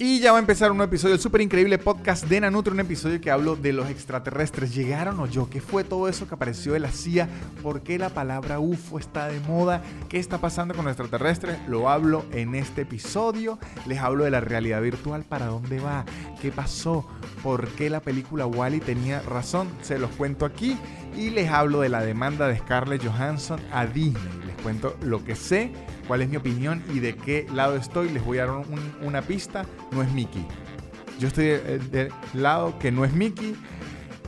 Y ya va a empezar un nuevo episodio del súper increíble podcast de Nanutria, un episodio que hablo de los extraterrestres. ¿Llegaron o yo? ¿Qué fue todo eso que apareció de la CIA? ¿Por qué la palabra UFO está de moda? ¿Qué está pasando con los extraterrestres? Lo hablo en este episodio. Les hablo de la realidad virtual, para dónde va, qué pasó, por qué la película Wally tenía razón. Se los cuento aquí. Y les hablo de la demanda de Scarlett Johansson a Disney. Les cuento lo que sé cuál es mi opinión y de qué lado estoy. Les voy a dar una pista. No es Mickey. Yo estoy del, lado que no es Mickey.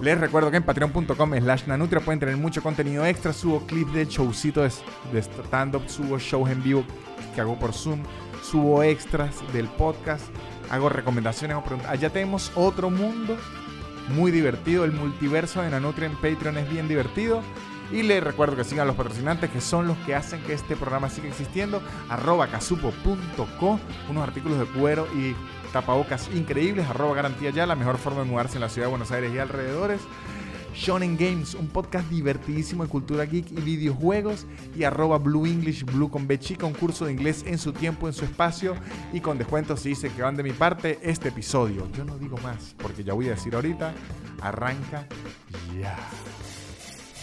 Les recuerdo que en patreon.com slash nanutria pueden tener mucho contenido extra. Subo clips de showcito de, stand-up, subo shows en vivo que hago por Zoom, subo extras del podcast, hago recomendaciones, hago preguntas. Allá tenemos otro mundo muy divertido. El multiverso de Nanutria en Patreon es bien divertido. Y les recuerdo que sigan los patrocinantes que son los que hacen que este programa siga existiendo. Arroba casupo.co, unos artículos de cuero y tapabocas increíbles. Arroba garantía ya, la mejor forma de mudarse en la ciudad de Buenos Aires y alrededores. Shonen Games, un podcast divertidísimo de cultura geek y videojuegos. Y arroba Blue English, Blue con B chica, un curso de inglés en su tiempo, en su espacio. Y con descuentos si dicen que van de mi parte este episodio. Yo no digo más, porque ya voy a decir ahorita. Arranca ya.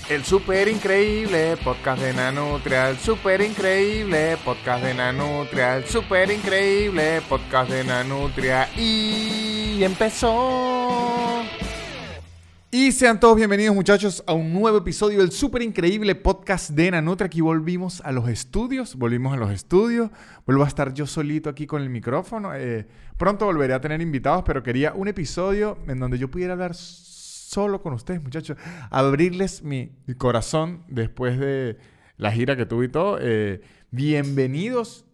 El super increíble podcast de Nanutria, el super increíble podcast de Nanutria, el super increíble podcast de Nanutria y empezó. Y sean todos bienvenidos muchachos a un nuevo episodio del super increíble podcast de Nanutria. Aquí volvimos a los estudios, volvimos a los estudios. Vuelvo a estar yo solito aquí con el micrófono. Eh, pronto volveré a tener invitados, pero quería un episodio en donde yo pudiera hablar solo con ustedes, muchachos. Abrirles mi, corazón después de la gira que tuve y todo. Eh, bienvenidos.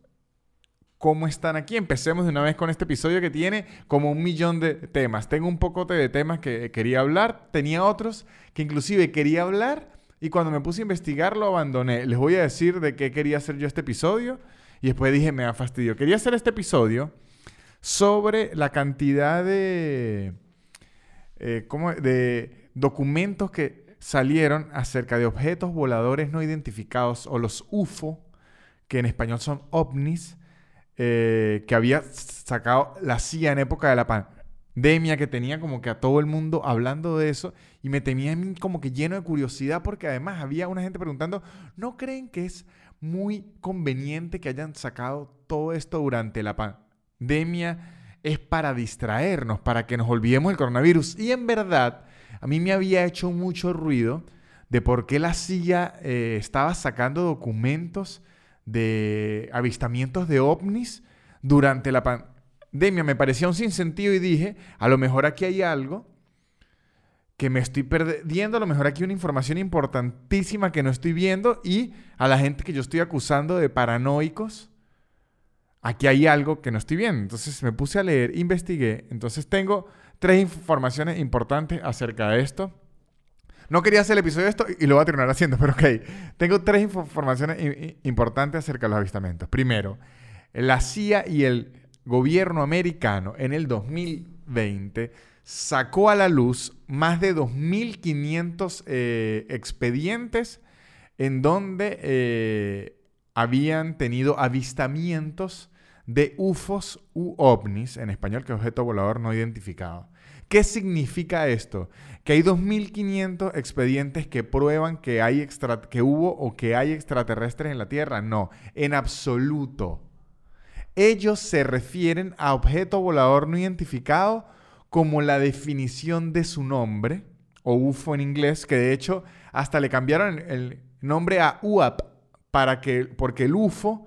¿Cómo están aquí? Empecemos de una vez con este episodio que tiene como un millón de temas. Tengo un poco de temas que quería hablar. Tenía otros que inclusive quería hablar. Y cuando me puse a investigar lo abandoné. Les voy a decir de qué quería hacer yo este episodio. Y después dije, me da fastidio. Quería hacer este episodio sobre la cantidad de eh, de documentos que salieron acerca de objetos voladores no identificados o los UFO, que en español son ovnis, eh, que había sacado la CIA en época de la pandemia, que tenía como que a todo el mundo hablando de eso, y me tenía como que lleno de curiosidad, porque además había una gente preguntando, ¿no creen que es muy conveniente que hayan sacado todo esto durante la pandemia? es para distraernos, para que nos olvidemos del coronavirus. Y en verdad, a mí me había hecho mucho ruido de por qué la CIA eh, estaba sacando documentos de avistamientos de ovnis durante la pandemia. Me parecía un sinsentido y dije, a lo mejor aquí hay algo que me estoy perdiendo, a lo mejor aquí una información importantísima que no estoy viendo y a la gente que yo estoy acusando de paranoicos aquí hay algo que no estoy viendo. Entonces me puse a leer, investigué. Entonces tengo tres informaciones importantes acerca de esto. No quería hacer el episodio de esto y lo voy a terminar haciendo, pero ok. Tengo tres informaciones importantes acerca de los avistamientos. Primero, la CIA y el gobierno americano en el 2020 sacó a la luz más de 2.500 eh, expedientes en donde eh, habían tenido avistamientos de UFOs u ovnis, en español que es objeto volador no identificado. ¿Qué significa esto? Que hay 2.500 expedientes que prueban que, hay que hubo o que hay extraterrestres en la Tierra. No, en absoluto. Ellos se refieren a objeto volador no identificado como la definición de su nombre, o UFO en inglés, que de hecho hasta le cambiaron el nombre a UAP, para que, porque el UFO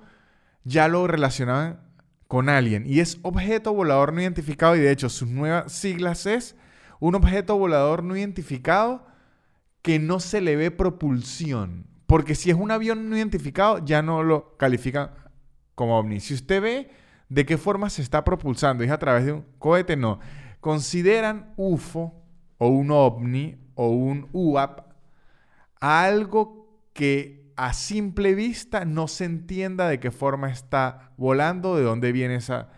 ya lo relacionaban con alguien. Y es objeto volador no identificado y de hecho sus nuevas siglas es un objeto volador no identificado que no se le ve propulsión. Porque si es un avión no identificado ya no lo califican como ovni. Si usted ve de qué forma se está propulsando, es a través de un cohete, no. Consideran UFO o un ovni o un UAP algo que a simple vista no se entienda de qué forma está volando, de dónde viene esa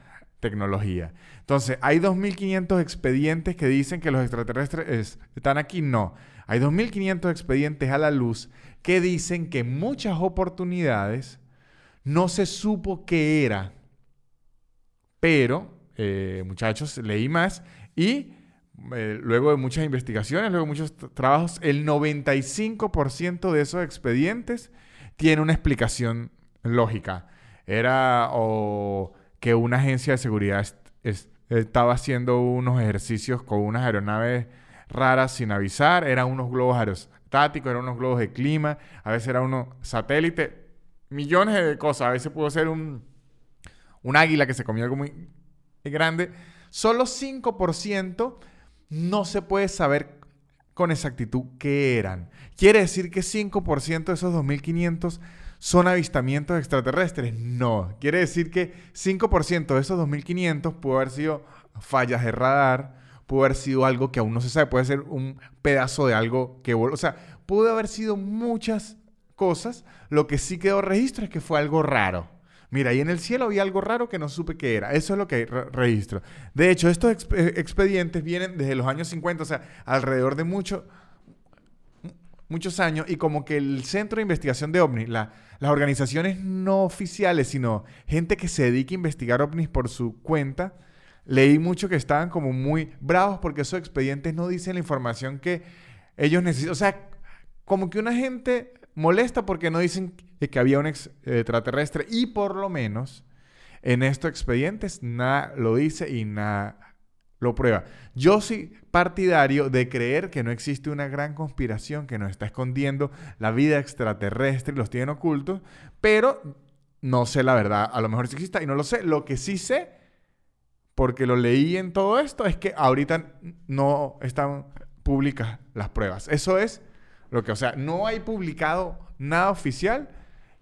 tecnología. Entonces, ¿hay 2.500 expedientes que dicen que los extraterrestres están aquí? No. Hay 2.500 expedientes a la luz que dicen que muchas oportunidades no se supo qué era, pero eh, muchachos, leí más y eh, luego de muchas investigaciones, luego de muchos trabajos, el 95% de esos expedientes tiene una explicación lógica. Era o que una agencia de seguridad estaba haciendo unos ejercicios con unas aeronaves raras sin avisar, eran unos globos aerostáticos, eran unos globos de clima, a veces era unos satélites, millones de cosas, a veces pudo ser un, un águila que se comió algo muy grande. Solo 5% no se puede saber con exactitud qué eran. ¿Quiere decir que 5% de esos 2.500 son avistamientos extraterrestres? No. Quiere decir que 5% de esos 2.500 pudo haber sido fallas de radar, pudo haber sido algo que aún no se sabe, puede ser un pedazo de algo que... O sea, pudo haber sido muchas cosas. Lo que sí quedó registro es que fue algo raro. Mira, ahí en el cielo había algo raro que no supe qué era. Eso es lo que registro. De hecho, estos eh, expedientes vienen desde los años 50, o sea, alrededor de mucho, muchos años, y como que el Centro de Investigación de OVNI, las organizaciones no oficiales, sino gente que se dedica a investigar OVNIs por su cuenta, leí mucho que estaban como muy bravos porque esos expedientes no dicen la información que ellos necesitan. O sea, como que una gente molesta porque no dicen que había un extraterrestre y por lo menos en estos expedientes nada lo dice y nada lo prueba. Yo soy partidario de creer que no existe una gran conspiración que nos está escondiendo la vida extraterrestre y los tienen ocultos, pero no sé la verdad. A lo mejor sí existe y no lo sé. Lo que sí sé, porque lo leí en todo esto, es que ahorita no están públicas las pruebas. Eso es lo que, o sea, no hay publicado nada oficial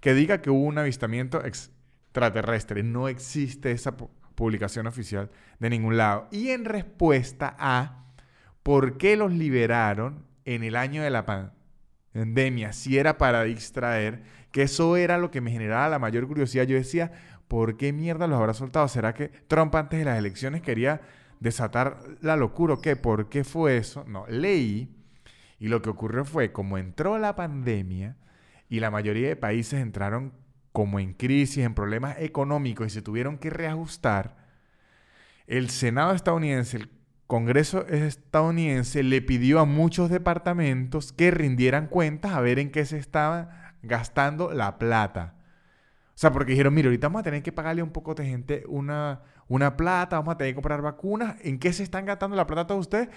que diga que hubo un avistamiento extraterrestre. No existe esa publicación oficial de ningún lado. Y en respuesta a por qué los liberaron en el año de la pandemia, si era para distraer, que eso era lo que me generaba la mayor curiosidad. Yo decía, ¿por qué mierda los habrá soltado? ¿Será que Trump antes de las elecciones quería desatar la locura o qué? ¿Por qué fue eso? No, leí y lo que ocurrió fue, como entró la pandemia y la mayoría de países entraron como en crisis, en problemas económicos y se tuvieron que reajustar, el Senado estadounidense, el Congreso estadounidense le pidió a muchos departamentos que rindieran cuentas a ver en qué se estaba gastando la plata. O sea, porque dijeron, mire, ahorita vamos a tener que pagarle un poco de gente una, una plata, vamos a tener que comprar vacunas. ¿En qué se están gastando la plata todos ustedes?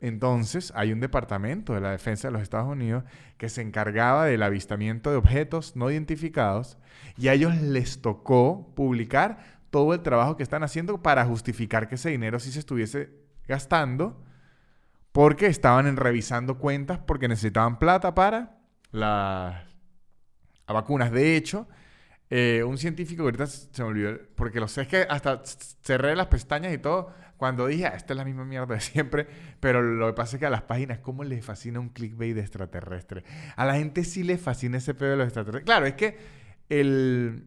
Entonces, hay un departamento de la defensa de los Estados Unidos que se encargaba del avistamiento de objetos no identificados y a ellos les tocó publicar todo el trabajo que están haciendo para justificar que ese dinero sí se estuviese gastando porque estaban revisando cuentas porque necesitaban plata para las vacunas. De hecho, eh, un científico, ahorita se me olvidó, porque lo sé, es que hasta cerré las pestañas y todo cuando dije, ah, esta es la misma mierda de siempre, pero lo que pasa es que a las páginas, ¿cómo les fascina un clickbait de extraterrestre? A la gente sí le fascina ese pedo de los extraterrestres. Claro, es que el,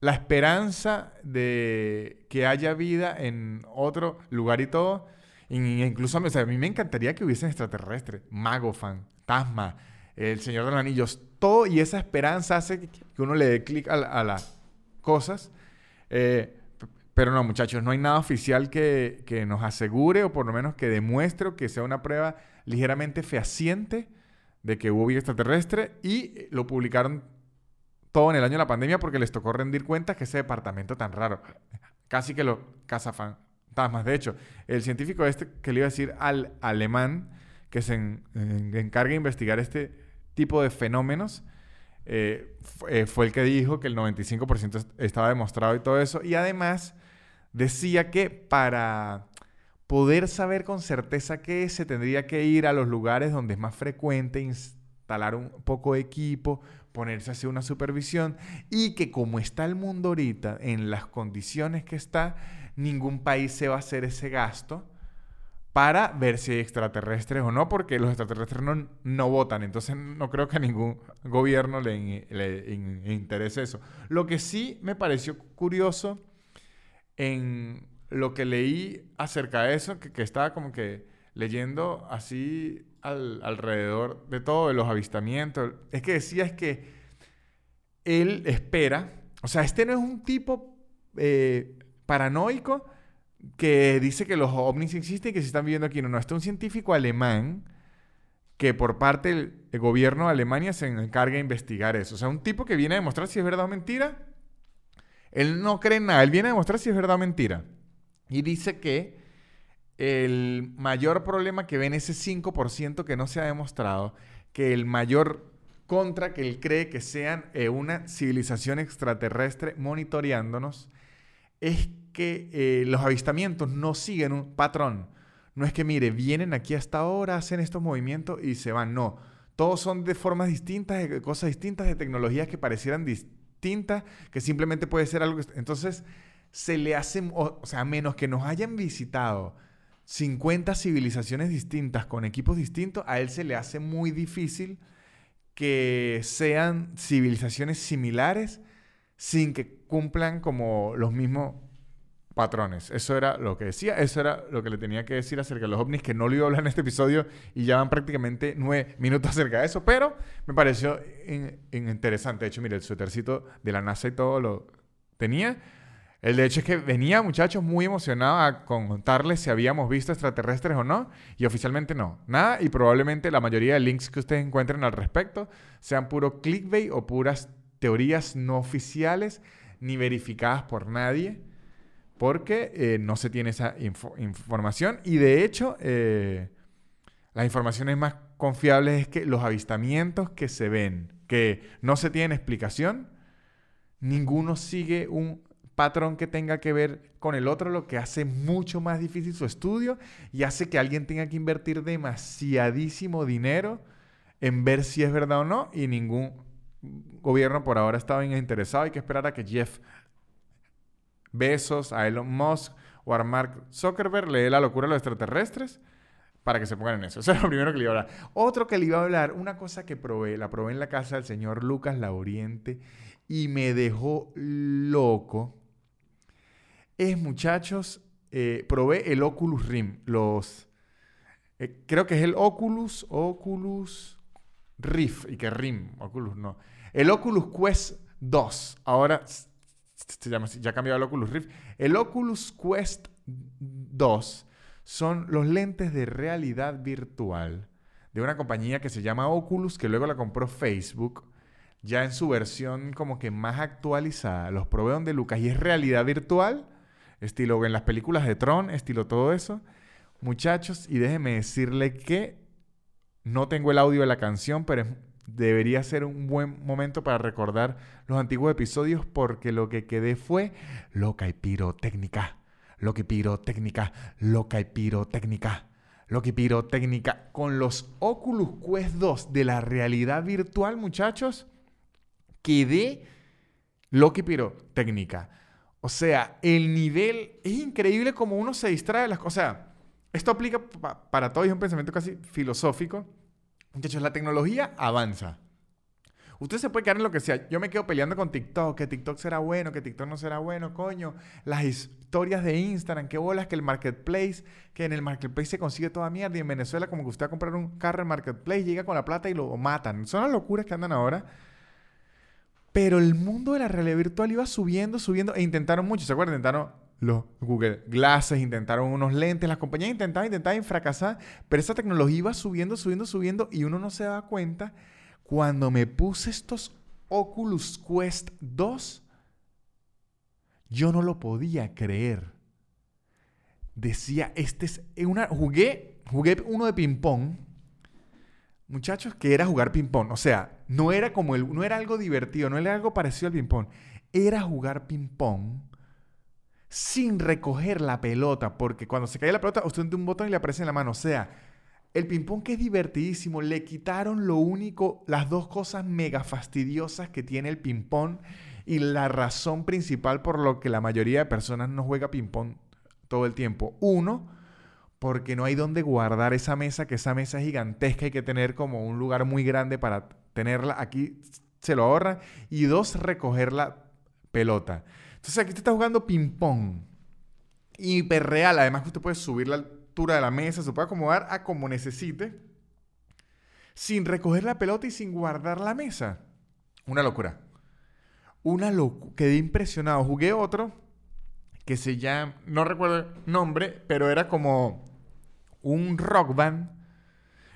la esperanza de que haya vida en otro lugar y todo, incluso a mí me encantaría que hubiesen extraterrestres, Mago, Fantasma, El Señor de los Anillos, todo, y esa esperanza hace que uno le dé clic a, las cosas. Eh, pero no, muchachos, no hay nada oficial que, nos asegure o por lo menos que demuestre que sea una prueba ligeramente fehaciente de que hubo vida extraterrestre y lo publicaron todo en el año de la pandemia porque les tocó rendir cuentas que ese departamento tan raro, casi que lo cazafantasmas. De hecho, el científico este que le iba a decir al alemán que se encarga de investigar este tipo de fenómenos, eh, eh, fue el que dijo que el 95% estaba demostrado y todo eso. Y además decía que para poder saber con certeza qué se tendría que ir a los lugares donde es más frecuente, instalar un poco de equipo, ponerse a una supervisión y que como está el mundo ahorita, en las condiciones que está, ningún país se va a hacer ese gasto para ver si hay extraterrestres o no, porque los extraterrestres no, no votan, entonces no creo que a ningún gobierno le, le interese eso. Lo que sí me pareció curioso en lo que leí acerca de eso, que, estaba como que leyendo así alrededor de todo, de los avistamientos, es que decía es que él espera, o sea, este no es un tipo eh, paranoico, que dice que los ovnis existen y que se están viviendo aquí. No, no, está un científico alemán que por parte del gobierno de Alemania se encarga de investigar eso. O sea, un tipo que viene a demostrar si es verdad o mentira. Él no cree nada, él viene a demostrar si es verdad o mentira. Y dice que el mayor problema que ven ese 5% que no se ha demostrado, que el mayor contra que él cree que sean eh, una civilización extraterrestre monitoreándonos, es que eh, los avistamientos no siguen un patrón. No es que, mire, vienen aquí hasta ahora, hacen estos movimientos y se van. No. Todos son de formas distintas, de cosas distintas, de tecnologías que parecieran distintas, que simplemente puede ser algo. Entonces, se le hace. O, sea, a menos que nos hayan visitado 50 civilizaciones distintas con equipos distintos, a él se le hace muy difícil que sean civilizaciones similares sin que cumplan como los mismos patrones. Eso era lo que decía, eso era lo que le tenía que decir acerca de los ovnis, que no lo iba a hablar en este episodio y ya van prácticamente nueve minutos acerca de eso, pero me pareció interesante. De hecho, mire, el suétercito de la NASA y todo lo tenía. El de hecho es que venía, muchachos, muy emocionado a contarles si habíamos visto extraterrestres o no, y oficialmente no. Nada, y probablemente la mayoría de links que ustedes encuentren al respecto sean puro clickbait o puras teorías no oficiales ni verificadas por nadie porque eh, no se tiene esa información y de hecho eh, las informaciones más confiables es que los avistamientos que se ven, que no se tienen explicación, ninguno sigue un patrón que tenga que ver con el otro, lo que hace mucho más difícil su estudio y hace que alguien tenga que invertir demasiadísimo dinero en ver si es verdad o no y ningún gobierno por ahora estaba interesado. Hay que esperar a que Jeff Besos, a Elon Musk o a Mark Zuckerberg le dé la locura a los extraterrestres para que se pongan en eso. Eso es lo primero que le iba a hablar. Otro que le iba a hablar, una cosa que probé, la probé en la casa del señor Lucas Lauriente y me dejó loco. Es, muchachos, eh, probé el Oculus Rim. Los, eh, creo que es el Oculus, Oculus Rift, y que Rim, Oculus no. El Oculus Quest 2. Ahora se llama ya ha el Oculus Rift. El Oculus Quest 2 son los lentes de realidad virtual de una compañía que se llama Oculus, que luego la compró Facebook, ya en su versión como que más actualizada. Los probé donde Lucas y es realidad virtual, estilo en las películas de Tron, estilo todo eso. Muchachos, y déjenme decirle que no tengo el audio de la canción, pero es debería ser un buen momento para recordar los antiguos episodios porque lo que quedé fue loca y pirotécnica, loca y pirotécnica, loca y pirotécnica, loca y pirotécnica. Con los Oculus Quest 2 de la realidad virtual, muchachos, quedé loca y pirotécnica. O sea, el nivel es increíble como uno se distrae de las cosas. Esto aplica para todo y es un pensamiento casi filosófico Muchachos, la tecnología avanza. Usted se puede quedar en lo que sea. Yo me quedo peleando con TikTok, que TikTok será bueno, que TikTok no será bueno, coño. Las historias de Instagram, qué bolas, que el marketplace, que en el marketplace se consigue toda mierda. Y en Venezuela, como que usted va a comprar un carro en marketplace, llega con la plata y lo matan. Son las locuras que andan ahora. Pero el mundo de la realidad virtual iba subiendo, subiendo, e intentaron mucho. ¿Se acuerdan? Intentaron los Google Glasses, intentaron unos lentes, las compañías intentaban, intentaban fracasar, pero esa tecnología iba subiendo, subiendo, subiendo y uno no se daba cuenta. Cuando me puse estos Oculus Quest 2, yo no lo podía creer. Decía, este es una jugué, jugué uno de ping pong. Muchachos, que era jugar ping pong, o sea, no era como el no era algo divertido, no era algo parecido al ping pong, era jugar ping pong sin recoger la pelota, porque cuando se cae la pelota, usted tiene un botón y le aparece en la mano. O sea, el ping-pong que es divertidísimo, le quitaron lo único, las dos cosas mega fastidiosas que tiene el ping-pong y la razón principal por lo que la mayoría de personas no juega ping-pong todo el tiempo. Uno, porque no hay donde guardar esa mesa, que esa mesa es gigantesca, hay que tener como un lugar muy grande para tenerla. Aquí se lo ahorra. Y dos, recoger la pelota. Entonces aquí usted está jugando ping-pong. Hiperreal. Además que usted puede subir la altura de la mesa, se puede acomodar a como necesite. Sin recoger la pelota y sin guardar la mesa. Una locura. Una locura. Quedé impresionado. Jugué otro que se llama, no recuerdo el nombre, pero era como un rock band.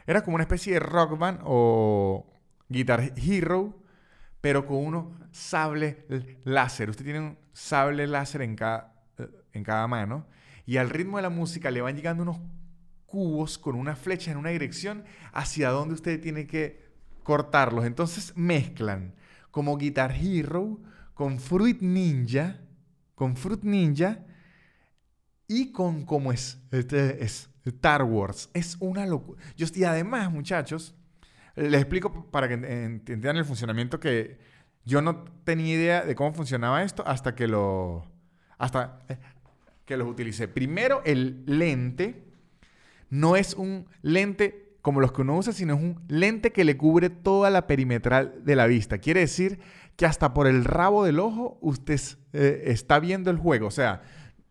Era como una especie de rock band o Guitar Hero, pero con unos sables láser. Usted tiene un sable láser en cada, eh, en cada mano y al ritmo de la música le van llegando unos cubos con una flecha en una dirección hacia donde usted tiene que cortarlos. Entonces mezclan como Guitar Hero con Fruit Ninja, con Fruit Ninja y con como es, este es Star Wars. Es una locura. y además, muchachos, les explico para que entiendan el funcionamiento que yo no tenía idea de cómo funcionaba esto hasta que lo hasta eh, que los utilicé. Primero, el lente no es un lente como los que uno usa, sino es un lente que le cubre toda la perimetral de la vista. Quiere decir que hasta por el rabo del ojo usted eh, está viendo el juego. O sea,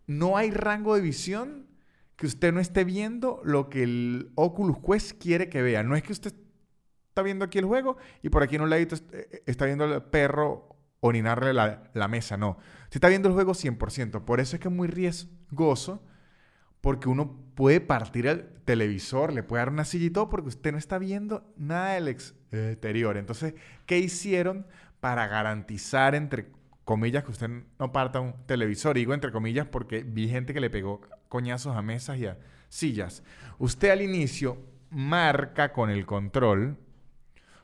no hay rango de visión que usted no esté viendo lo que el Oculus Quest quiere que vea. No es que usted está viendo aquí el juego y por aquí en un ladito eh, está viendo al perro orinarle la, la mesa. No. Usted está viendo el juego 100%. Por eso es que es muy riesgoso porque uno puede partir el televisor, le puede dar una silla y todo, porque usted no está viendo nada del exterior. Entonces, ¿qué hicieron para garantizar, entre comillas, que usted no parta un televisor? Digo entre comillas porque vi gente que le pegó coñazos a mesas y a sillas. Usted al inicio marca con el control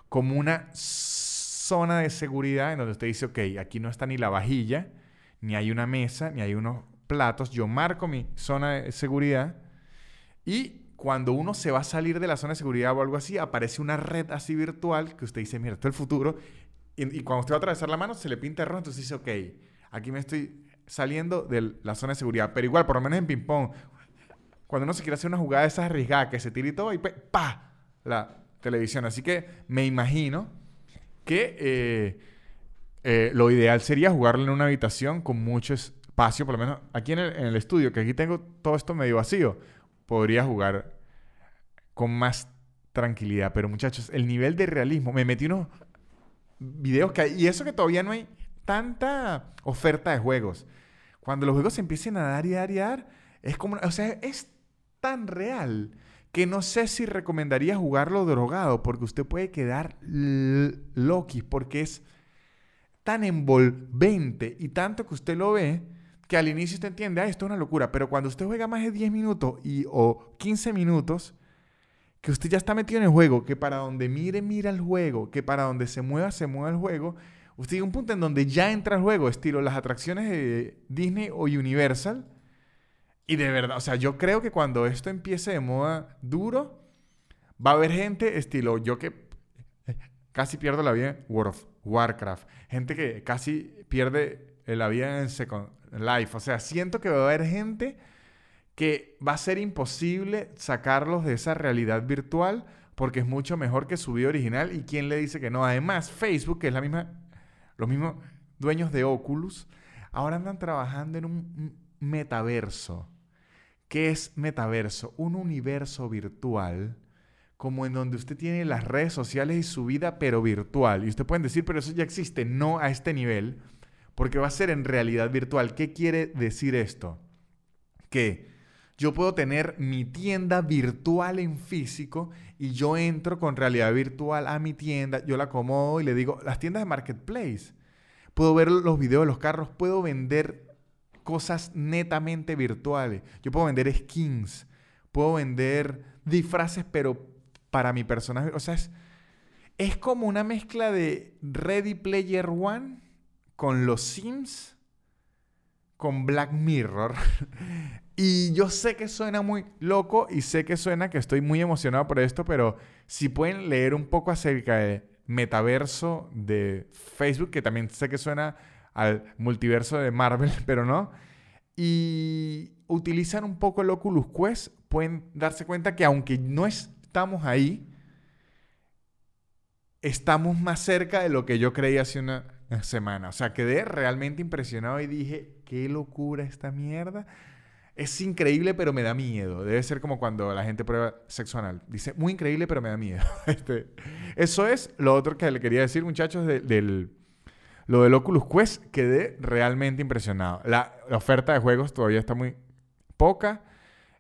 como una zona de seguridad en donde usted dice, ok, aquí no está ni la vajilla, ni hay una mesa, ni hay unos platos, yo marco mi zona de seguridad y cuando uno se va a salir de la zona de seguridad o algo así, aparece una red así virtual que usted dice, mira, esto es el futuro. Y, cuando usted va a atravesar la mano, se le pinta rojo, entonces dice, ok, aquí me estoy saliendo de la zona de seguridad. Pero igual, por lo menos en ping-pong, cuando uno se quiere hacer una jugada de esas arriesgadas que se tira y todo, y ¡pa! La televisión. Así que me imagino que eh, eh, lo ideal sería jugarlo en una habitación con muchos espacio, por lo menos aquí en el, estudio, que aquí tengo todo esto medio vacío, podría jugar con más tranquilidad. Pero muchachos, el nivel de realismo, me metí unos videos que hay, y eso que todavía no hay tanta oferta de juegos. Cuando los juegos se empiecen a dar y dar y dar, es como, o sea, es tan real que no sé si recomendaría jugarlo drogado, porque usted puede quedar loki, porque es tan envolvente y tanto que usted lo ve que al inicio usted entiende, ah, esto es una locura, pero cuando usted juega más de 10 minutos y, o 15 minutos, que usted ya está metido en el juego, que para donde mire, mira el juego, que para donde se mueva, se mueva el juego, usted llega a un punto en donde ya entra el juego, estilo las atracciones de Disney o Universal, y de verdad, o sea, yo creo que cuando esto empiece de moda duro, va a haber gente estilo yo que casi pierdo la vida en World of Warcraft, gente que casi pierde la vida en Second Life. O sea, siento que va a haber gente que va a ser imposible sacarlos de esa realidad virtual porque es mucho mejor que su vida original. ¿Y quién le dice que no? Además, Facebook, que es la misma, los mismos dueños de Oculus, ahora andan trabajando en un metaverso. ¿Qué es metaverso? Un universo virtual como en donde usted tiene las redes sociales y su vida, pero virtual. Y usted pueden decir, pero eso ya existe, no a este nivel porque va a ser en realidad virtual. ¿Qué quiere decir esto? Que yo puedo tener mi tienda virtual en físico y yo entro con realidad virtual a mi tienda, yo la acomodo y le digo, las tiendas de marketplace, puedo ver los videos de los carros, puedo vender cosas netamente virtuales. Yo puedo vender skins, puedo vender disfraces, pero para mi personaje, o sea, es, es como una mezcla de Ready Player One con los Sims, con Black Mirror. y yo sé que suena muy loco y sé que suena que estoy muy emocionado por esto, pero si pueden leer un poco acerca de metaverso de Facebook, que también sé que suena al multiverso de Marvel, pero no. Y utilizan un poco el Oculus Quest, pueden darse cuenta que aunque no estamos ahí, estamos más cerca de lo que yo creía hace una semana. O sea, quedé realmente impresionado y dije, qué locura esta mierda. Es increíble, pero me da miedo. Debe ser como cuando la gente prueba sexo anal. Dice, muy increíble, pero me da miedo. Este, eso es lo otro que le quería decir, muchachos, del lo del Oculus Quest quedé realmente impresionado. La, oferta de juegos todavía está muy poca.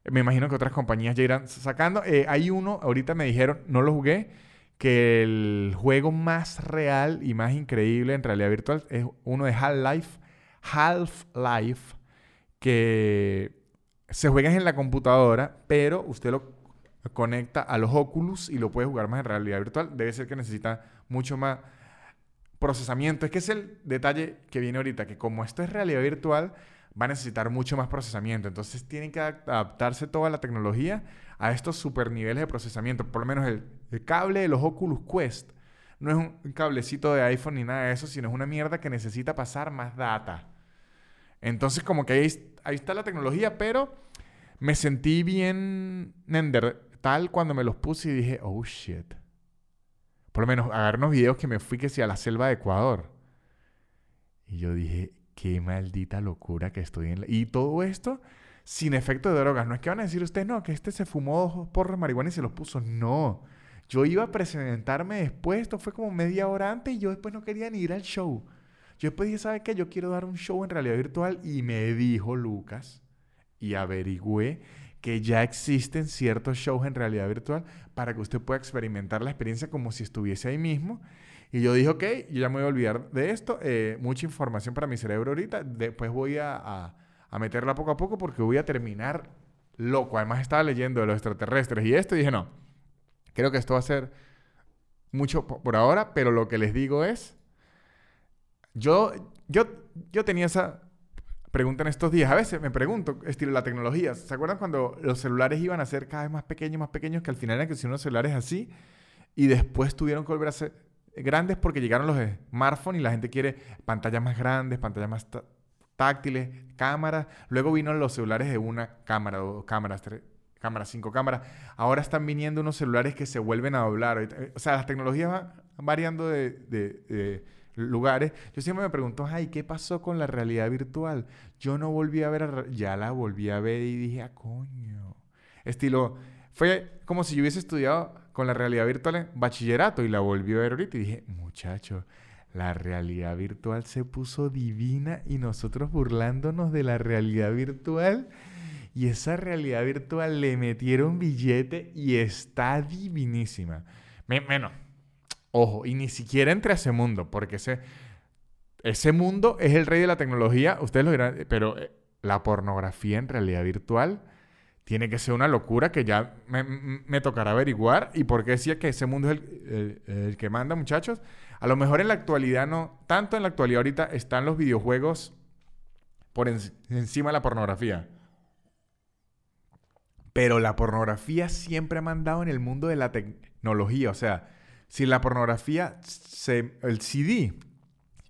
Me imagino que otras compañías ya irán sacando. Eh, hay uno, ahorita me dijeron, no lo jugué, que el juego más real y más increíble en realidad virtual es uno de Half-Life. Half-Life, que se juega en la computadora, pero usted lo conecta a los Oculus y lo puede jugar más en realidad virtual. Debe ser que necesita mucho más procesamiento. Es que es el detalle que viene ahorita, que como esto es realidad virtual, va a necesitar mucho más procesamiento. Entonces tienen que adaptarse toda la tecnología a estos super niveles de procesamiento. Por lo menos el, cable de los Oculus Quest no es un cablecito de iPhone ni nada de eso, sino es una mierda que necesita pasar más data. Entonces como que ahí, ahí está la tecnología, pero me sentí bien tal cuando me los puse y dije, oh shit. Por lo menos agarré unos videos que me fui que a la selva de Ecuador. Y yo dije, qué maldita locura que estoy en... La... Y todo esto sin efecto de drogas. No es que van a decir ustedes, no, que este se fumó dos porros de marihuana y se los puso. No. Yo iba a presentarme después, esto fue como media hora antes y yo después no quería ni ir al show. Yo después dije, ¿sabe qué? Yo quiero dar un show en realidad virtual y me dijo Lucas y averigüé que ya existen ciertos shows en realidad virtual para que usted pueda experimentar la experiencia como si estuviese ahí mismo. Y yo dije, ok, yo ya me voy a olvidar de esto. Eh, mucha información para mi cerebro ahorita. Después voy a, a, meterla poco a poco porque voy a terminar loco. Además estaba leyendo de los extraterrestres y esto y dije, no, creo que esto va a ser mucho por ahora, pero lo que les digo es, yo, yo, yo tenía esa preguntan estos días. A veces me pregunto, estilo la tecnología. ¿Se acuerdan cuando los celulares iban a ser cada vez más pequeños, más pequeños, que al final eran que unos celulares así y después tuvieron que volver a ser grandes porque llegaron los smartphones y la gente quiere pantallas más grandes, pantallas más táctiles, cámaras. Luego vino los celulares de una cámara, dos cámaras, tres cámaras, cinco cámaras. Ahora están viniendo unos celulares que se vuelven a doblar. O sea, las tecnologías van variando de lugares, yo siempre me pregunto, ay, ¿qué pasó con la realidad virtual? Yo no volví a ver, ya la volví a ver y dije, ah, coño. Estilo, fue como si yo hubiese estudiado con la realidad virtual en bachillerato y la volví a ver ahorita y dije, muchacho, la realidad virtual se puso divina y nosotros burlándonos de la realidad virtual. Y esa realidad virtual le metieron billete y está divinísima. menos, Ojo, y ni siquiera entre a ese mundo, porque ese, ese mundo es el rey de la tecnología, ustedes lo dirán, pero eh, la pornografía en realidad virtual tiene que ser una locura que ya me, tocará averiguar. ¿Y por qué decía que ese mundo es el, que manda, muchachos? A lo mejor en la actualidad no, tanto en la actualidad ahorita están los videojuegos por encima de la pornografía. Pero la pornografía siempre ha mandado en el mundo de la tecnología, o sea, si la pornografía, se, el CD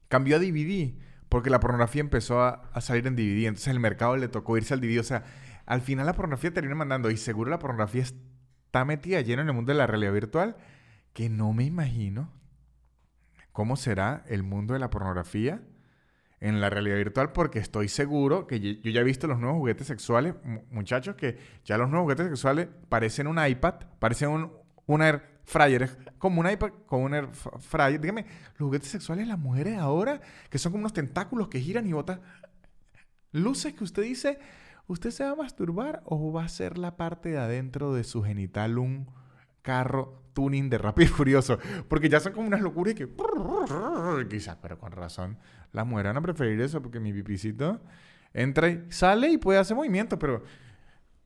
cambió a DVD, porque la pornografía empezó a, salir en DVD, entonces el mercado le tocó irse al DVD. O sea, al final la pornografía termina mandando, y seguro la pornografía está metida lleno en el mundo de la realidad virtual, que no me imagino cómo será el mundo de la pornografía en la realidad virtual porque estoy seguro que yo ya he visto los nuevos juguetes sexuales, muchachos, que ya los nuevos juguetes sexuales parecen un iPad, parecen un, un Fryer, como un iPad, como un air fryer. Dígame, los juguetes sexuales de las mujeres ahora, que son como unos tentáculos que giran y botan luces que usted dice, ¿usted se va a masturbar o va a ser la parte de adentro de su genital un carro tuning de rápido y furioso? Porque ya son como unas locuras y que... Quizás, pero con razón, las mujeres van a preferir eso porque mi pipicito entra y sale y puede hacer movimiento, pero...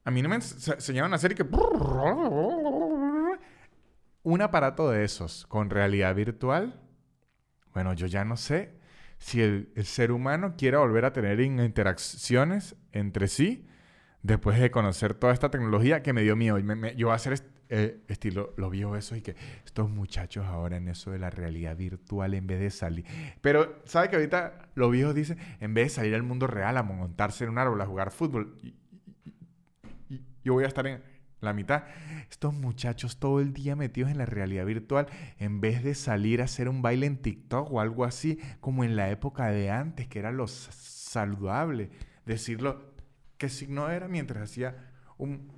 A mí no me enseñaron a hacer y que un aparato de esos con realidad virtual, bueno, yo ya no sé si el, ser humano quiera volver a tener interacciones entre sí después de conocer toda esta tecnología que me dio miedo. Yo voy a hacer eh, estilo, lo vio eso y que estos muchachos ahora en eso de la realidad virtual en vez de salir. Pero, ¿sabe que ahorita los viejos dicen, en vez de salir al mundo real a montarse en un árbol a jugar fútbol, yo voy a estar en, la mitad. Estos muchachos todo el día metidos en la realidad virtual, en vez de salir a hacer un baile en TikTok o algo así, como en la época de antes, que era lo saludable, decirlo qué signo era mientras hacía un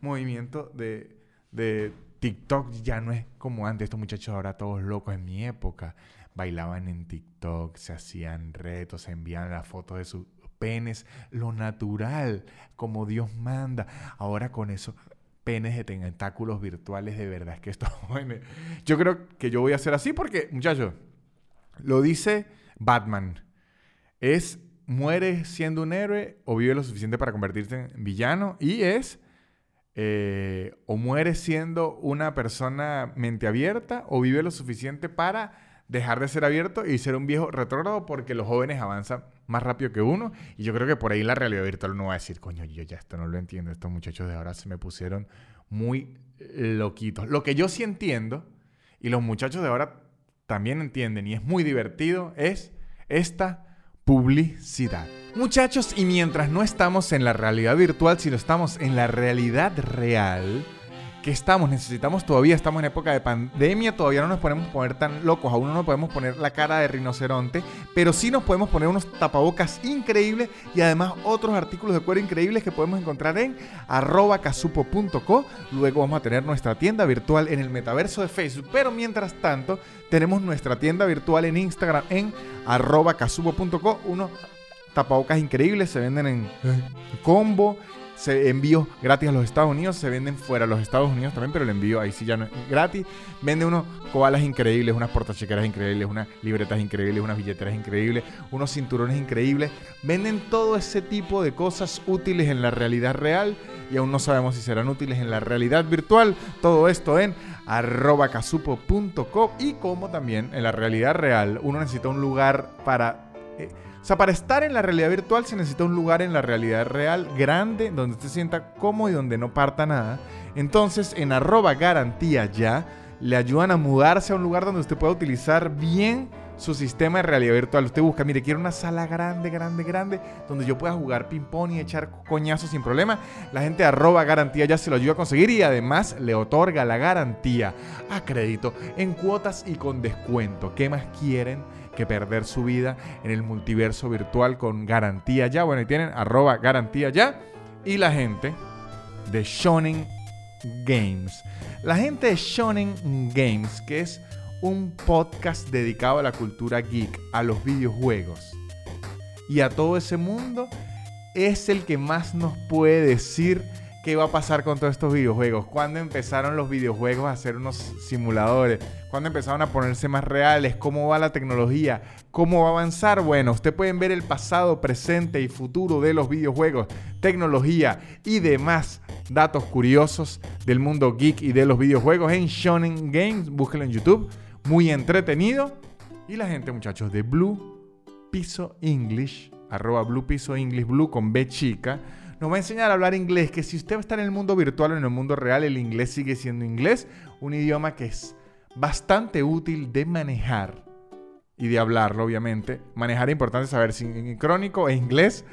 movimiento de, de TikTok, ya no es como antes, estos muchachos ahora todos locos en mi época. bailaban en TikTok, se hacían retos, se envían las fotos de sus penes, lo natural, como Dios manda. Ahora con eso, penes de tentáculos virtuales, de verdad es que esto, yo creo que yo voy a hacer así porque, muchachos, lo dice Batman. Es muere siendo un héroe o vive lo suficiente para convertirse en villano y es eh, o muere siendo una persona mente abierta o vive lo suficiente para dejar de ser abierto y ser un viejo retrógrado porque los jóvenes avanzan más rápido que uno. Y yo creo que por ahí la realidad virtual uno va a decir, coño, yo ya esto no lo entiendo. Estos muchachos de ahora se me pusieron muy loquitos. Lo que yo sí entiendo, y los muchachos de ahora también entienden, y es muy divertido, es esta publicidad. Muchachos, y mientras no estamos en la realidad virtual, sino estamos en la realidad real, estamos, necesitamos todavía, estamos en época de pandemia, todavía no nos podemos poner tan locos, aún no nos podemos poner la cara de rinoceronte, pero sí nos podemos poner unos tapabocas increíbles y además otros artículos de cuero increíbles que podemos encontrar en arroba casupo.co. Luego vamos a tener nuestra tienda virtual en el metaverso de Facebook, pero mientras tanto tenemos nuestra tienda virtual en Instagram en arroba casupo.co, unos tapabocas increíbles, se venden en combo se envío gratis a los Estados Unidos, se venden fuera de los Estados Unidos también, pero el envío ahí sí ya no es gratis. Vende unos koalas increíbles, unas portachequeras increíbles, unas libretas increíbles, unas billeteras increíbles, unos cinturones increíbles. Venden todo ese tipo de cosas útiles en la realidad real y aún no sabemos si serán útiles en la realidad virtual. Todo esto en arroba casupo.com y como también en la realidad real uno necesita un lugar para... O sea, para estar en la realidad virtual se necesita un lugar en la realidad real grande, donde se sienta cómodo y donde no parta nada. Entonces, en arroba garantía ya, le ayudan a mudarse a un lugar donde usted pueda utilizar bien su sistema de realidad virtual. Usted busca, mire, quiero una sala grande, grande, grande, donde yo pueda jugar ping-pong y echar coñazos sin problema. La gente arroba garantía ya se lo ayuda a conseguir y además le otorga la garantía a crédito en cuotas y con descuento. ¿Qué más quieren? Que perder su vida en el multiverso virtual con garantía ya. Bueno, y tienen arroba garantía ya. Y la gente de Shonen Games. La gente de Shonen Games, que es un podcast dedicado a la cultura geek, a los videojuegos y a todo ese mundo, es el que más nos puede decir qué va a pasar con todos estos videojuegos. Cuando empezaron los videojuegos a hacer unos simuladores, cuando empezaron a ponerse más reales, cómo va la tecnología, cómo va a avanzar. Bueno, ustedes pueden ver el pasado, presente y futuro de los videojuegos, tecnología y demás datos curiosos del mundo geek y de los videojuegos en Shonen Games. Búsquenlo en YouTube, muy entretenido. Y la gente, muchachos, de Blue Piso English, arroba Blue Piso English, Blue con B chica nos va a enseñar a hablar inglés, que si usted está en el mundo virtual o en el mundo real, el inglés sigue siendo inglés, un idioma que es bastante útil de manejar y de hablarlo, obviamente. Manejar es importante saber sincrónico e inglés.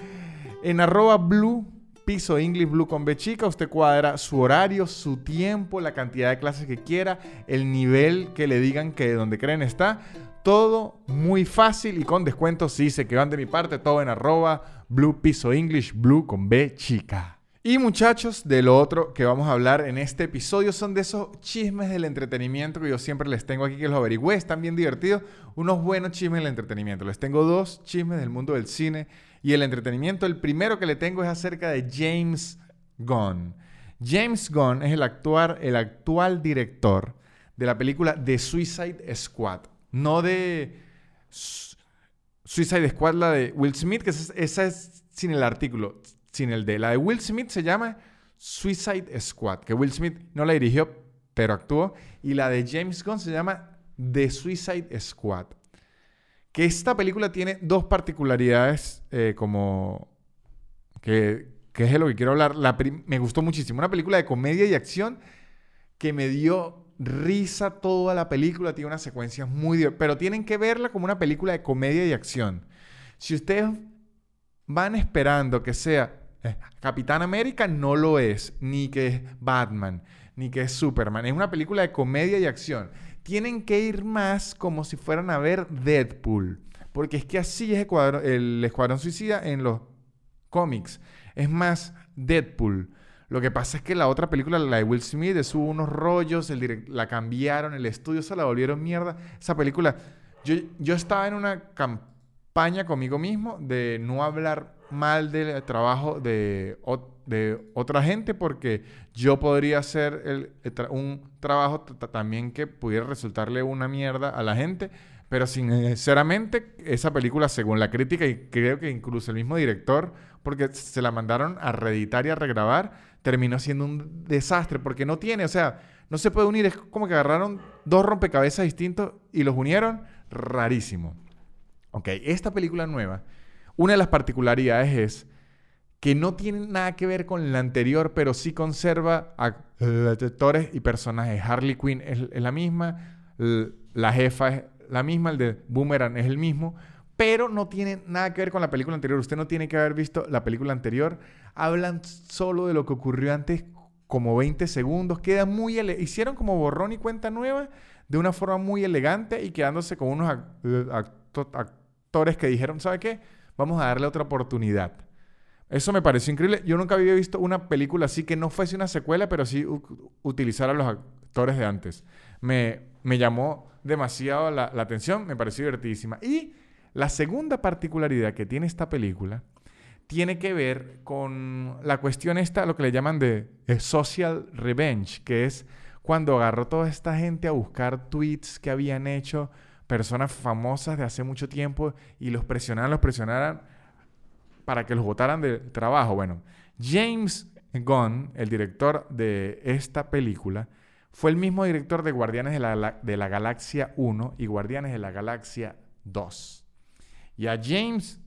En arroba blue piso English Blue con B chica, usted cuadra su horario, su tiempo, la cantidad de clases que quiera, el nivel que le digan que donde creen está. Todo muy fácil y con descuentos. Si se que van de mi parte, todo en arroba blue piso English Blue con B chica. Y muchachos, de lo otro que vamos a hablar en este episodio son de esos chismes del entretenimiento que yo siempre les tengo aquí que los averigüé, están bien divertidos, unos buenos chismes del entretenimiento. Les tengo dos chismes del mundo del cine y el entretenimiento. El primero que le tengo es acerca de James Gunn. James Gunn es el actual, el actual director de la película The Suicide Squad. No de Suicide Squad, la de Will Smith, que esa es sin el artículo, sin el de. La de Will Smith se llama Suicide Squad, que Will Smith no la dirigió, pero actuó. Y la de James Gunn se llama The Suicide Squad. Que esta película tiene dos particularidades eh, como... Que, que, es de lo que quiero hablar. La me gustó muchísimo. Una película de comedia y acción que me dio risa toda la película, tiene unas secuencias muy... Pero tienen que verla como una película de comedia y acción. Si ustedes van esperando que sea eh, Capitán América, no lo es, ni que es Batman, ni que es Superman. Es una película de comedia y acción. Tienen que ir más como si fueran a ver Deadpool. Porque es que así es el Escuadrón Suicida en los cómics. Es más Deadpool. Lo que pasa es que la otra película, la de Will Smith, hubo unos rollos, la cambiaron, el estudio se la volvieron mierda. Esa película Yo, yo estaba en una campaña conmigo mismo de no hablar mal del trabajo de, de otra gente porque yo podría hacer el, un trabajo también que pudiera resultarle una mierda a la gente, pero sinceramente esa película, según la crítica y creo que incluso el mismo director, porque se la mandaron a reeditar y a regrabar, terminó siendo un desastre porque no tiene, o sea, no se puede unir, es como que agarraron dos rompecabezas distintos y los unieron, rarísimo. Ok, esta película nueva, una de las particularidades es que no tiene nada que ver con la anterior, pero sí conserva actores y personajes. Harley Quinn es, la misma, la jefa es la misma, el de Boomerang es el mismo, pero no tiene nada que ver con la película anterior. Usted no tiene que haber visto la película anterior. Hablan solo de lo que ocurrió antes como 20 segundos. Queda muy hicieron como borrón y cuenta nueva de una forma muy elegante y quedándose con unos actores que dijeron, ¿sabe qué? Vamos a darle otra oportunidad. Eso me pareció increíble. Yo nunca había visto una película así que no fuese una secuela, pero sí utilizar a los actores de antes. Me, me llamó demasiado la, la, atención, me pareció divertidísima. Y la segunda particularidad que tiene esta película tiene que ver con la cuestión esta, lo que le llaman de, social revenge, que es cuando agarró toda esta gente a buscar tweets que habían hecho personas famosas de hace mucho tiempo y los presionaran, los presionaran para que los votaran de trabajo. Bueno, James Gunn, el director de esta película, fue el mismo director de Guardianes de la, de la Galaxia 1 y Guardianes de la Galaxia 2. Y a James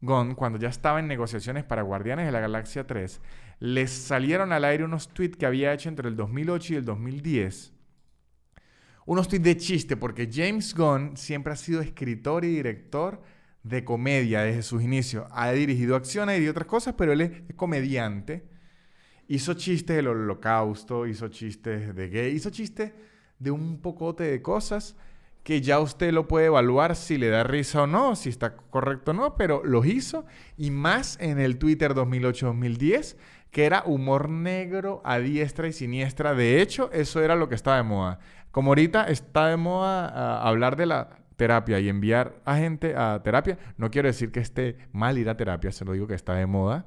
Gunn, cuando ya estaba en negociaciones para Guardianes de la Galaxia 3, les salieron al aire unos tweets que había hecho entre el 2008 y el 2010. Unos tweets de chiste, porque James Gunn siempre ha sido escritor y director de comedia desde sus inicios. Ha dirigido acciones y otras cosas, pero él es comediante. Hizo chistes del holocausto, hizo chistes de gay, hizo chistes de un pocote de cosas que ya usted lo puede evaluar si le da risa o no, si está correcto o no, pero los hizo y más en el Twitter 2008-2010, que era humor negro a diestra y siniestra. De hecho, eso era lo que estaba de moda. Como ahorita está de moda ah, hablar de la terapia y enviar a gente a terapia, no quiero decir que esté mal ir a terapia, se lo digo que está de moda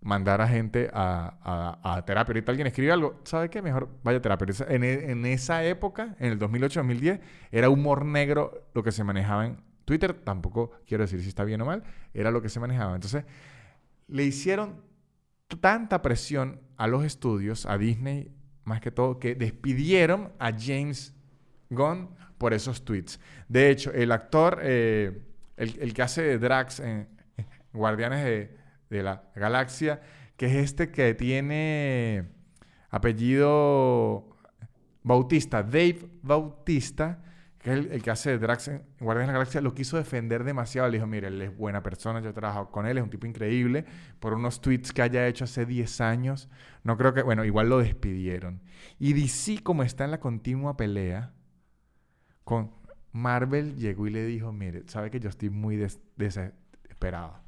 mandar a gente a, terapia. Ahorita alguien escribe algo, ¿sabe qué? Mejor vaya a terapia. En, e, en esa época, en el 2008-2010, era humor negro lo que se manejaba en Twitter. Tampoco quiero decir si está bien o mal, era lo que se manejaba. Entonces, le hicieron tanta presión a los estudios, a Disney más que todo, que despidieron a James Gunn por esos tweets. De hecho, el actor, eh, el, que hace Drax en Guardianes de de la galaxia, que es este que tiene apellido Bautista, Dave Bautista, que es el, que hace Drax en Guardianes de la Galaxia, lo quiso defender demasiado. Le dijo, mire, él es buena persona, yo he trabajado con él, es un tipo increíble, por unos tweets que haya hecho hace 10 años. No creo que, bueno, igual lo despidieron. Y DC, como está en la continua pelea con Marvel, llegó y le dijo, mire, sabe que yo estoy muy desesperado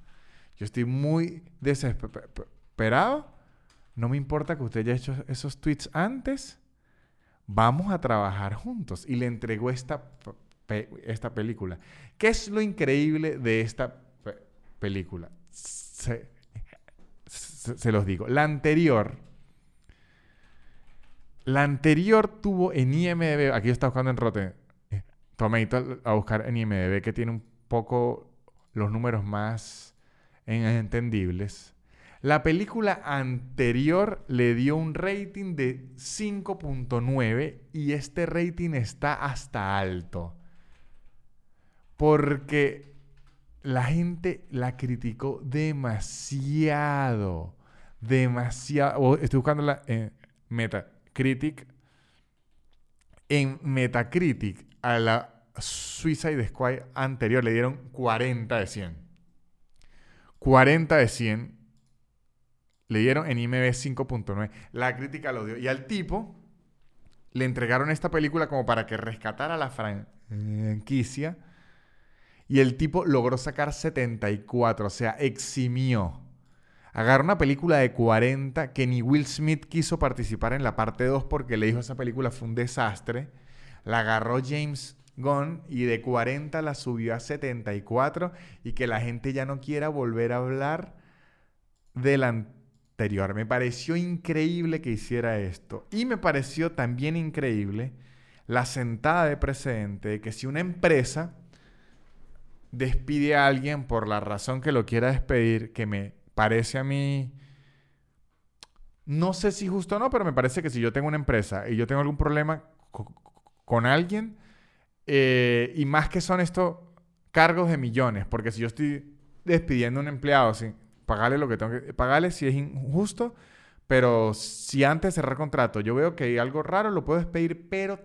yo estoy muy desesperado. No me importa que usted haya hecho esos tweets antes. Vamos a trabajar juntos. Y le entregó esta, esta película. ¿Qué es lo increíble de esta película? Se, los digo. La anterior. La anterior tuvo en IMDB. Aquí está buscando en Rotten Tomato a buscar en IMDB que tiene un poco los números más entendibles. La película anterior le dio un rating de 5.9 y este rating está hasta alto. Porque la gente la criticó demasiado. Demasiado. Estoy buscando la en Metacritic. En Metacritic a la Suicide Squad anterior le dieron 40 de 100. 40 de 100 le dieron en IMB 5.9. La crítica lo dio. Y al tipo le entregaron esta película como para que rescatara la franquicia. Y el tipo logró sacar 74, o sea, eximió. Agarró una película de 40 que ni Will Smith quiso participar en la parte 2 porque le dijo esa película fue un desastre. La agarró James Y de 40 la subió a 74 y que la gente ya no quiera volver a hablar del anterior. Me pareció increíble que hiciera esto y me pareció también increíble la sentada de precedente de que si una empresa despide a alguien por la razón que lo quiera despedir, que me parece a mí, no sé si justo o no, pero me parece que si yo tengo una empresa y yo tengo algún problema con alguien, eh, y más que son estos cargos de millones, porque si yo estoy despidiendo a un empleado sin pagarle lo que tengo que pagarle, si es injusto, pero si antes de cerrar contrato yo veo que hay algo raro, lo puedo despedir, pero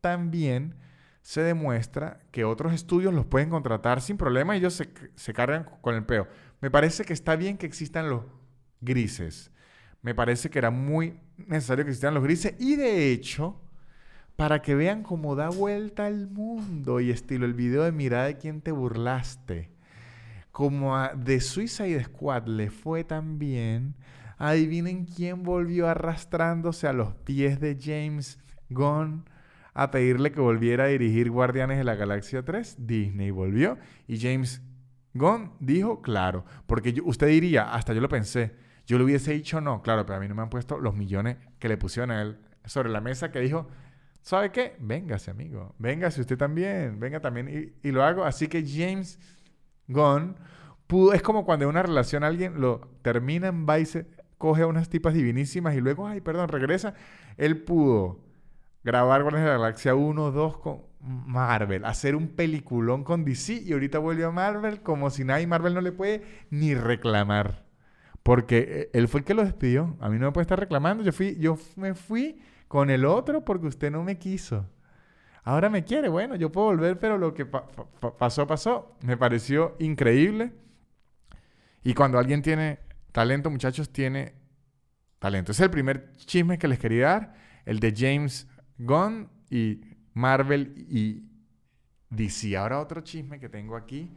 también se demuestra que otros estudios los pueden contratar sin problema y ellos se, se cargan con el peo. Me parece que está bien que existan los grises. Me parece que era muy necesario que existieran los grises y de hecho, para que vean cómo da vuelta el mundo y estilo el video de mirada de quién te burlaste. Como a The Suicide Squad le fue tan bien, adivinen quién volvió arrastrándose a los pies de James Gunn a pedirle que volviera a dirigir Guardianes de la Galaxia 3. Disney volvió y James Gunn dijo, claro, porque usted diría, hasta yo lo pensé, yo le hubiese dicho no, claro, pero a mí no me han puesto los millones que le pusieron a él sobre la mesa que dijo, ¿sabe qué? Véngase, amigo, véngase usted también, venga también y, lo hago. Así que James Gunn pudo, es como cuando en una relación alguien lo termina en Vice, coge unas tipas divinísimas y luego, ay, perdón, regresa. Él pudo grabar Guardianes de la Galaxia 1, 2 con Marvel, hacer un peliculón con DC y ahorita vuelve a Marvel como si nadie Marvel no le puede ni reclamar. Porque eh, él fue el que lo despidió. A mí no me puede estar reclamando. Yo, fui, yo me fui con el otro porque usted no me quiso. Ahora me quiere. Bueno, yo puedo volver, pero lo que pasó, pasó. Me pareció increíble. Y cuando alguien tiene talento, muchachos, tiene talento. es el primer chisme que les quería dar. El de James Gunn y Marvel y DC. Ahora otro chisme que tengo aquí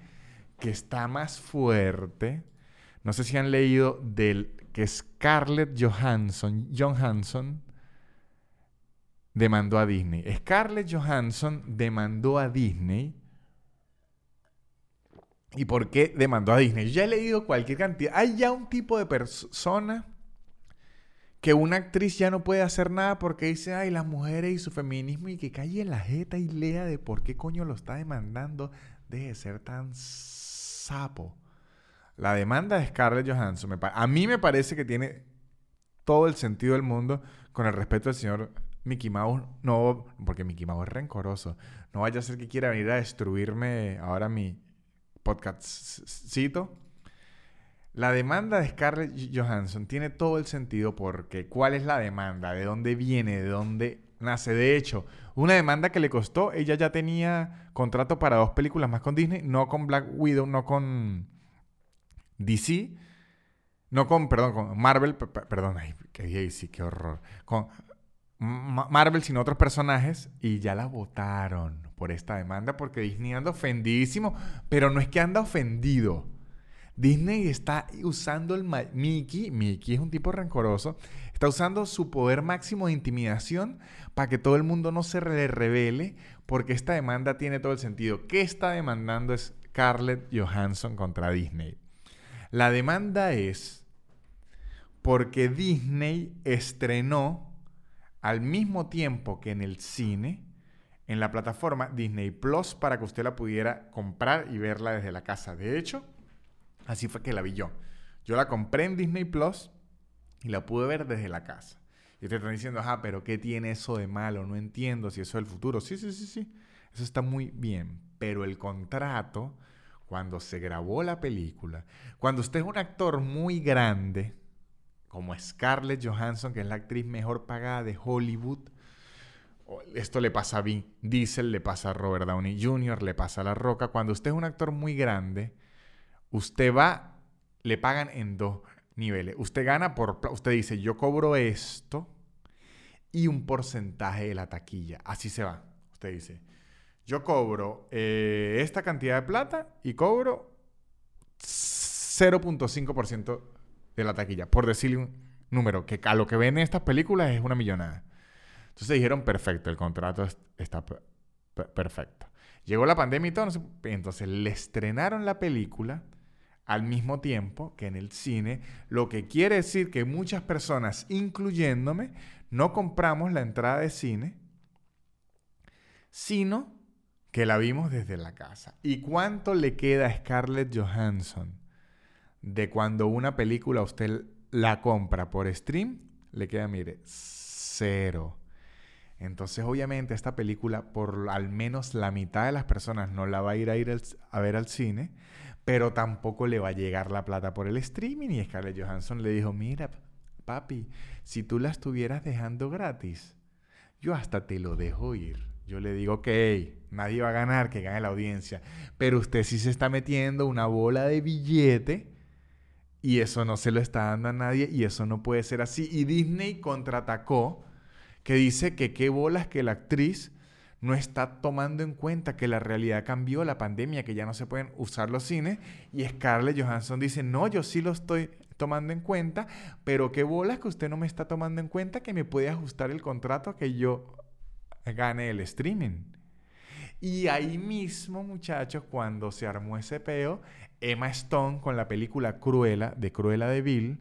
que está más fuerte. No sé si han leído del que Scarlett Johansson, Johansson demandó a Disney. Scarlett Johansson demandó a Disney. ¿Y por qué demandó a Disney? Ya he leído cualquier cantidad. Hay ya un tipo de persona que una actriz ya no puede hacer nada porque dice, ay, las mujeres y su feminismo y que calle en la jeta y lea de por qué coño lo está demandando. Deje de ser tan sapo. La demanda de Scarlett Johansson, a mí me parece que tiene todo el sentido del mundo con el respeto del señor Mickey Mouse. No, porque Mickey Mouse es rencoroso. No vaya a ser que quiera venir a destruirme ahora mi podcastcito. La demanda de Scarlett Johansson tiene todo el sentido porque ¿cuál es la demanda? ¿De dónde viene? ¿De dónde nace? De hecho, una demanda que le costó, ella ya tenía contrato para dos películas más con Disney, no con Black Widow, no con DC, no con, perdón, con Marvel, perdón, ay, DC, qué horror. Con Marvel, sino otros personajes, y ya la votaron por esta demanda porque Disney anda ofendidísimo, pero no es que anda ofendido Disney está usando el Mickey, Mickey es un tipo rencoroso, está usando su poder máximo de intimidación para que todo el mundo no se le revele, porque esta demanda tiene todo el sentido. ¿Qué está demandando Scarlett Johansson contra Disney? La demanda es porque Disney estrenó al mismo tiempo que en el cine, en la plataforma Disney Plus, para que usted la pudiera comprar y verla desde la casa. De hecho, Así fue que la vi yo. Yo la compré en Disney Plus y la pude ver desde la casa. Y te están diciendo, ajá, pero ¿qué tiene eso de malo? No entiendo si eso es el futuro. Sí, sí, sí, sí. Eso está muy bien. Pero el contrato, cuando se grabó la película, cuando usted es un actor muy grande, como Scarlett Johansson, que es la actriz mejor pagada de Hollywood, esto le pasa a Vin Diesel, le pasa a Robert Downey Jr., le pasa a La Roca. Cuando usted es un actor muy grande, Usted va, le pagan en dos niveles. Usted gana por, usted dice, yo cobro esto y un porcentaje de la taquilla. Así se va. Usted dice, yo cobro eh, esta cantidad de plata y cobro 0.5% de la taquilla, por decirle un número, que a lo que ven estas películas es una millonada. Entonces dijeron, perfecto, el contrato está perfecto. Llegó la pandemia y todo, entonces le estrenaron la película al mismo tiempo que en el cine, lo que quiere decir que muchas personas, incluyéndome, no compramos la entrada de cine, sino que la vimos desde la casa. ¿Y cuánto le queda a Scarlett Johansson de cuando una película usted la compra por stream? Le queda, mire, cero. Entonces, obviamente, esta película, por al menos la mitad de las personas no la va a ir a, ir a ver al cine, pero tampoco le va a llegar la plata por el streaming. Y Scarlett Johansson le dijo, mira, papi, si tú la estuvieras dejando gratis, yo hasta te lo dejo ir. Yo le digo, ok, nadie va a ganar, que gane la audiencia. Pero usted sí se está metiendo una bola de billete y eso no se lo está dando a nadie y eso no puede ser así. Y Disney contraatacó, que dice que qué bolas que la actriz no está tomando en cuenta que la realidad cambió, la pandemia, que ya no se pueden usar los cines. Y Scarlett Johansson dice, no, yo sí lo estoy tomando en cuenta, pero qué bolas que usted no me está tomando en cuenta que me puede ajustar el contrato que yo gane el streaming. Y ahí mismo, muchachos, cuando se armó ese peo, Emma Stone con la película Cruella, de Cruella de Bill,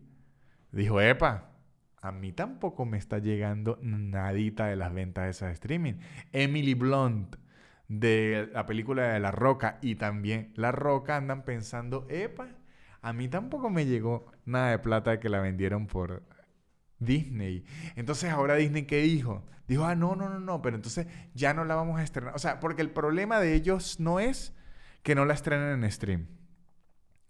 dijo, epa, a mí tampoco me está llegando nadita de las ventas de esa streaming. Emily Blunt de la película de La Roca y también La Roca andan pensando, epa, a mí tampoco me llegó nada de plata que la vendieron por Disney. Entonces ahora Disney, ¿qué dijo? Dijo, ah, no, no, no, no, pero entonces ya no la vamos a estrenar. O sea, porque el problema de ellos no es que no la estrenen en stream.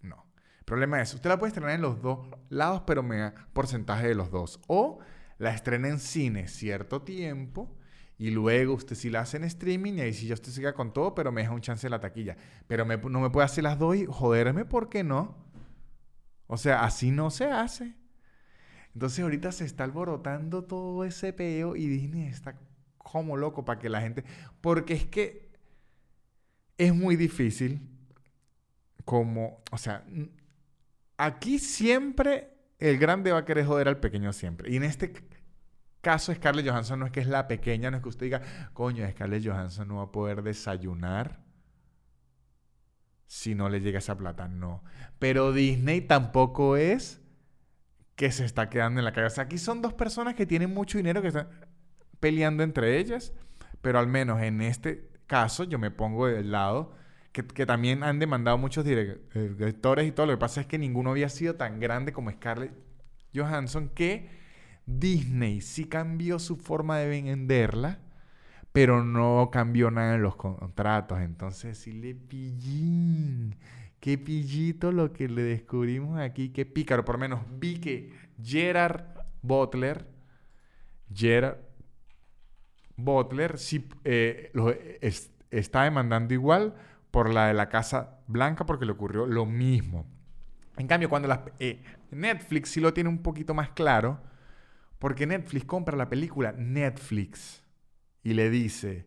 No. El problema es, usted la puede estrenar en los dos lados, pero me da porcentaje de los dos. O la estrena en cine cierto tiempo y luego usted sí la hace en streaming y ahí sí ya usted con todo, pero me deja un chance de la taquilla. Pero no me puede hacer las dos y joderme, ¿por qué no? O sea, así no se hace. Entonces ahorita se está alborotando todo ese peo y Disney está como loco para que la gente... Porque es que es muy difícil como... O sea, aquí siempre el grande va a querer joder al pequeño siempre. Y en este caso Scarlett Johansson no es que es la pequeña, no es que usted diga, coño, Scarlett Johansson no va a poder desayunar si no le llega esa plata. No. Pero Disney tampoco es que se está quedando en la calle. O sea, aquí son dos personas que tienen mucho dinero que están peleando entre ellas, pero al menos en este caso yo me pongo del lado que, también han demandado muchos directores y todo. Lo que pasa es que ninguno había sido tan grande como Scarlett Johansson que Disney sí cambió su forma de venderla, pero no cambió nada en los contratos. Entonces sí le pillín. Qué pillito lo que le descubrimos aquí, qué pícaro. Por lo menos vi que Gerard Butler, Gerard Butler, sí eh, lo está demandando igual por la de la Casa Blanca porque le ocurrió lo mismo. En cambio, cuando eh, Netflix sí lo tiene un poquito más claro, porque Netflix compra la película Netflix y le dice,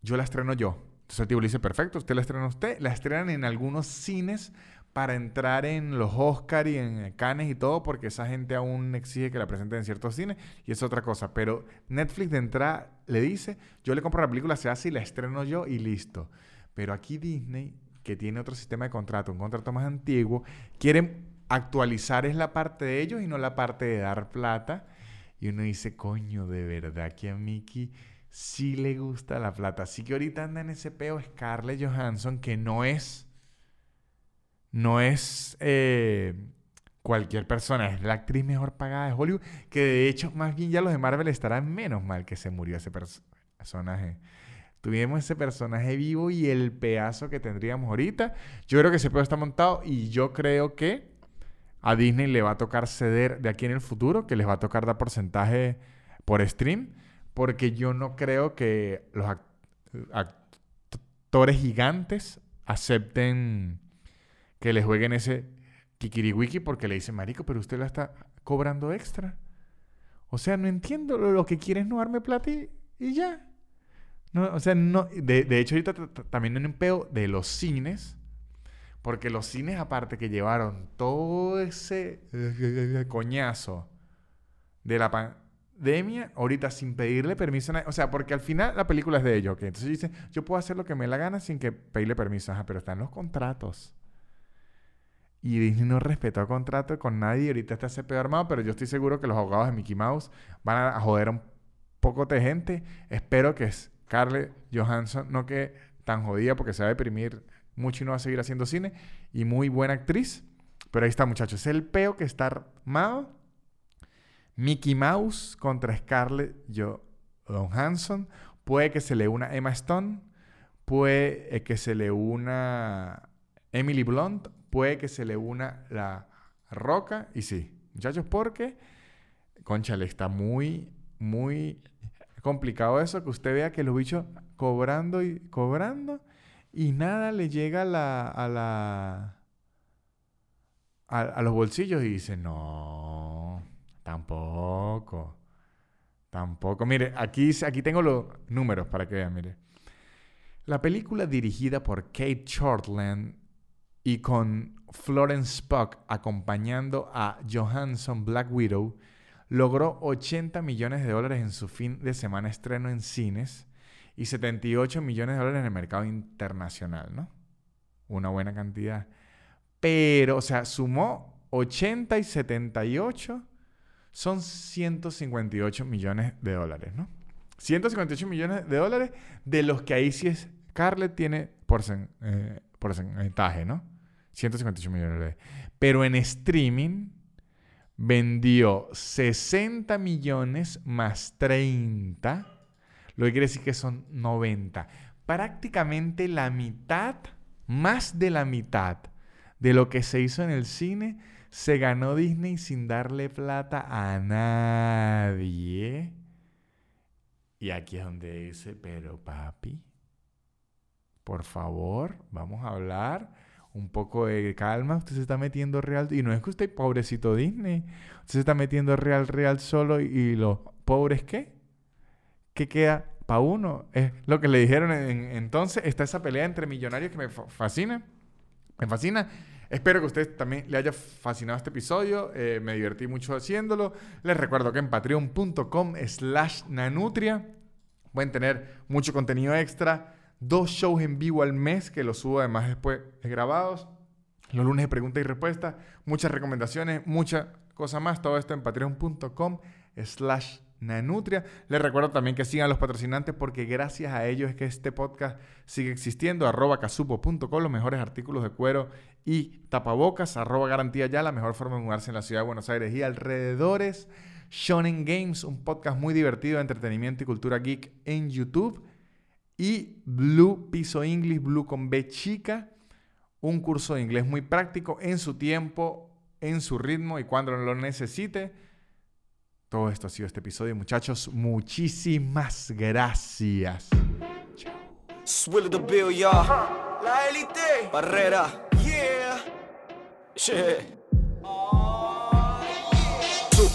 yo la estreno yo. Entonces el tipo le dice, perfecto, usted la estrena usted. La estrenan en algunos cines para entrar en los Oscars y en Cannes y todo, porque esa gente aún exige que la presenten en ciertos cines y es otra cosa. Pero Netflix de entrada le dice, yo le compro la película, se hace y la estreno yo y listo. Pero aquí Disney, que tiene otro sistema de contrato, un contrato más antiguo, quieren actualizar es la parte de ellos y no la parte de dar plata. Y uno dice, coño, de verdad que a Mickey sí le gusta la plata. Así que ahorita anda en ese peo Scarlett Johansson, que no es. No es eh, cualquier persona, es la actriz mejor pagada de Hollywood. Que de hecho, más bien ya los de Marvel estarán menos mal que se murió ese personaje. Tuvimos ese personaje vivo y el pedazo que tendríamos ahorita. Yo creo que ese pedo está montado y yo creo que a Disney le va a tocar ceder de aquí en el futuro, que les va a tocar dar porcentaje por stream porque yo no creo que los actores gigantes acepten que les jueguen ese kikiriwiki porque le dicen, marico, pero usted la está cobrando extra. O sea, no entiendo, lo, que quiere es no darme plata y, ya. No, o sea, no, de, de hecho ahorita también en un peo de los cines, porque los cines aparte que llevaron todo ese coñazo de la Demian ahorita sin pedirle permiso a nadie. O sea, porque al final la película es de ellos, ¿ok? Entonces dice, yo puedo hacer lo que me la gana sin que pedirle permiso. Ajá, pero están los contratos. Y Disney no respetó contrato con nadie. Ahorita está ese pedo armado, pero yo estoy seguro que los abogados de Mickey Mouse van a joder a un poco de gente. Espero que Scarlett Johansson no quede tan jodida porque se va a deprimir mucho y no va a seguir haciendo cine. Y muy buena actriz. Pero ahí está, muchachos. Es el peo que está armado. Mickey Mouse contra Scarlett Johansson. Puede que se le una Emma Stone. Puede que se le una Emily Blunt puede que se le una la roca. Y sí, muchachos, porque, le está muy, muy complicado eso, que usted vea que los bichos cobrando y cobrando y nada le llega a la, a la, a, los bolsillos y dice, no, tampoco, tampoco. Mire, aquí, aquí tengo los números para que vean, mire. La película dirigida por Kate Shortland y con Florence Puck acompañando a Johansson Black Widow, logró 80 millones de dólares en su fin de semana estreno en cines y 78 millones de dólares en el mercado internacional, ¿no? Una buena cantidad. Pero, o sea, sumó 80 y 78, son 158 millones de dólares, ¿no? 158 millones de dólares, de los que ahí sí es Scarlett tiene eh, porcentaje, ¿no? 158 millones de dólares. Pero en streaming vendió 60 millones más 30, lo que quiere decir que son 90. Prácticamente la mitad, más de la mitad de lo que se hizo en el cine, se ganó Disney sin darle plata a nadie. Y aquí es donde dice, pero papi, por favor, vamos a hablar un poco de calma, usted se está metiendo real, y no es que usted pobrecito Disney, usted se está metiendo real, real solo y, los pobres qué? ¿Qué queda para uno? Es lo que le dijeron entonces, está esa pelea entre millonarios que me fascina, me fascina. Espero que a usted también le haya fascinado este episodio, eh, me divertí mucho haciéndolo. Les recuerdo que en patreon.com slash nanutria pueden tener mucho contenido extra dos shows en vivo al mes que los subo además después grabados. Los lunes de pregunta y respuesta, muchas recomendaciones, muchas cosas más. Todo esto en patreon.com slash nanutria. Les recuerdo también que sigan los patrocinantes porque gracias a ellos es que este podcast sigue existiendo. Arroba casupo.com, los mejores artículos de cuero y tapabocas. Arroba garantía ya, la mejor forma de mudarse en la ciudad de Buenos Aires y alrededores. Shonen Games, un podcast muy divertido de entretenimiento y cultura geek en YouTube. Y Blue Piso English, Blue con B chica, un curso de inglés muy práctico en su tiempo, en su ritmo y cuando lo necesite. Todo esto ha sido este episodio, muchachos. Muchísimas gracias. Chao. La élite. Barrera. Yeah.